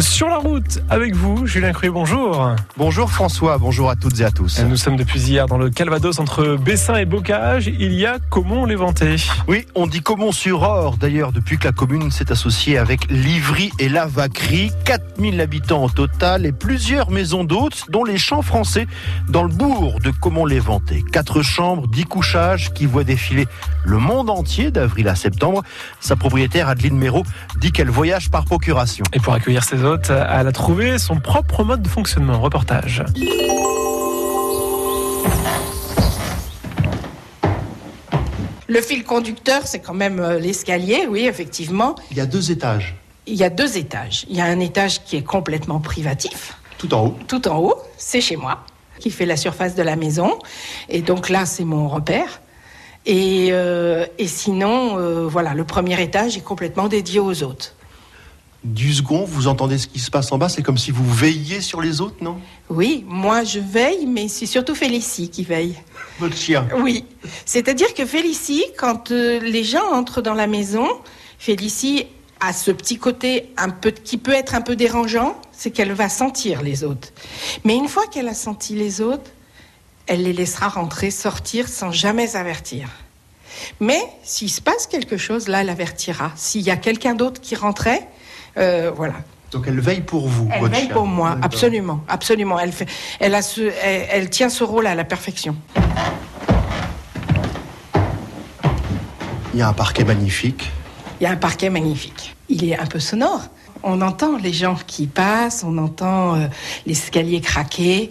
Sur la route avec vous, Julien Cruy, bonjour. Bonjour François, bonjour à toutes et à tous. Nous sommes depuis hier dans le Calvados entre Bessin et Bocage. Il y a comment l'éventer? Oui, on dit Comont-sur-Or d'ailleurs depuis que la commune s'est associée avec Livry et la Vacquerie. 4000 habitants au total et plusieurs maisons d'hôtes dont les champs français dans le bourg de Comont-les-Ventés. Quatre chambres, dix couchages qui voient défiler le monde entier d'avril à septembre. Sa propriétaire Adeline Méraud dit qu'elle voyage par procuration. Et pour accueillir ses elle a trouvé son propre mode de fonctionnement. Reportage. Le fil conducteur, c'est quand même euh, l'escalier, oui, effectivement. Il y a deux étages, Il y a deux étages. Il y a un étage qui est complètement privatif, tout en haut. tout en haut, c'est chez moi, qui fait la surface de la maison. Et donc là, c'est mon repère. Et, euh, et sinon, euh, voilà, le premier étage est complètement dédié aux hôtes. Du second, vous entendez ce qui se passe en bas, c'est comme si vous veilliez sur les autres, non? Oui, moi je veille, mais c'est surtout Félicie qui veille. Votre chien. Oui, c'est-à-dire que Félicie, quand euh, les gens entrent dans la maison, Félicie a ce petit côté un peu qui peut être un peu dérangeant, c'est qu'elle va sentir les autres. Mais une fois qu'elle a senti les autres, elle les laissera rentrer, sortir sans jamais avertir. Mais s'il se passe quelque chose, là, elle avertira. S'il y a quelqu'un d'autre qui rentrait, euh, voilà. Donc elle veille pour vous, Elle veille pour moi, absolument, absolument. Elle fait, elle a ce, elle, elle tient ce rôle à la perfection. Il y a un parquet magnifique. Il y a un parquet magnifique. Il est un peu sonore. On entend les gens qui passent, on entend euh, l'escalier craquer,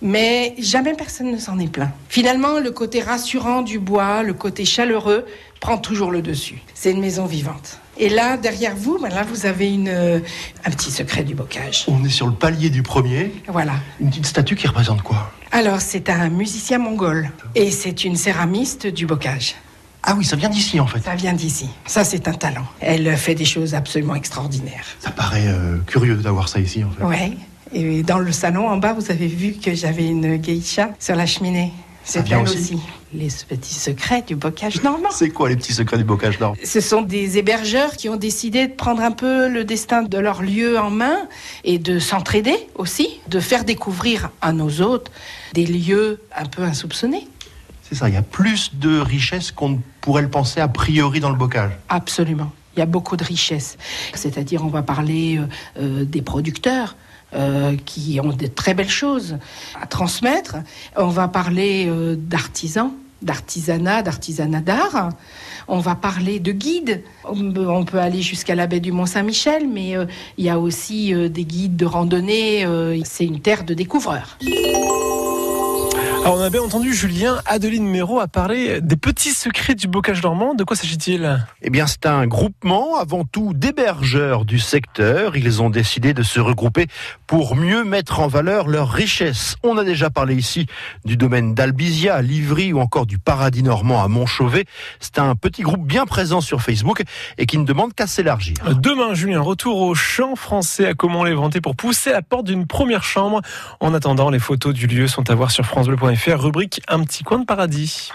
mais jamais personne ne s'en est plaint. Finalement, le côté rassurant du bois, le côté chaleureux, prend toujours le dessus. C'est une maison vivante. Et là, derrière vous, ben là, vous avez une, euh, un petit secret du bocage. On est sur le palier du premier. Voilà. Une petite statue qui représente quoi? Alors, c'est un musicien mongol et c'est une céramiste du bocage. Ah oui, ça vient d'ici en fait. Ça vient d'ici. Ça, c'est un talent. Elle fait des choses absolument extraordinaires. Ça paraît euh, curieux d'avoir ça ici en fait. Ouais. Et dans le salon en bas, vous avez vu que j'avais une geisha sur la cheminée. C'est elle aussi aussi. Les petits secrets du bocage normand. C'est quoi les petits secrets du bocage d'or Ce sont des hébergeurs qui ont décidé de prendre un peu le destin de leur lieu en main et de s'entraider aussi, de faire découvrir à nos hôtes des lieux un peu insoupçonnés. C'est ça, il y a plus de richesses qu'on pourrait le penser a priori dans le bocage. Absolument. Il y a beaucoup de richesses. C'est-à-dire, on va parler euh, euh, des producteurs. euh, qui ont de très belles choses à transmettre. On va parler d'artisans, d'artisanat, d'artisanat d'art. On va parler de guides. On peut, aller jusqu'à la baie du Mont-Saint-Michel, mais il y a aussi des guides de randonnée. C'est une terre de découvreurs. Alors on a bien entendu Julien, Adeline Méraud a parlé des petits secrets du bocage normand. De quoi s'agit-il? Eh bien, c'est un groupement avant tout d'hébergeurs du secteur. Ils ont décidé de se regrouper pour mieux mettre en valeur leurs richesses. On a déjà parlé ici du domaine d'Albizia à Livry ou encore du paradis normand à Montchauvet. C'est un petit groupe bien présent sur Facebook et qui ne demande qu'à s'élargir. Demain, Julien, retour au chant français à comment l'éventer pour pousser la porte d'une première chambre? En attendant, les photos du lieu sont à voir sur francebleu.fr, rubrique Un petit coin de paradis.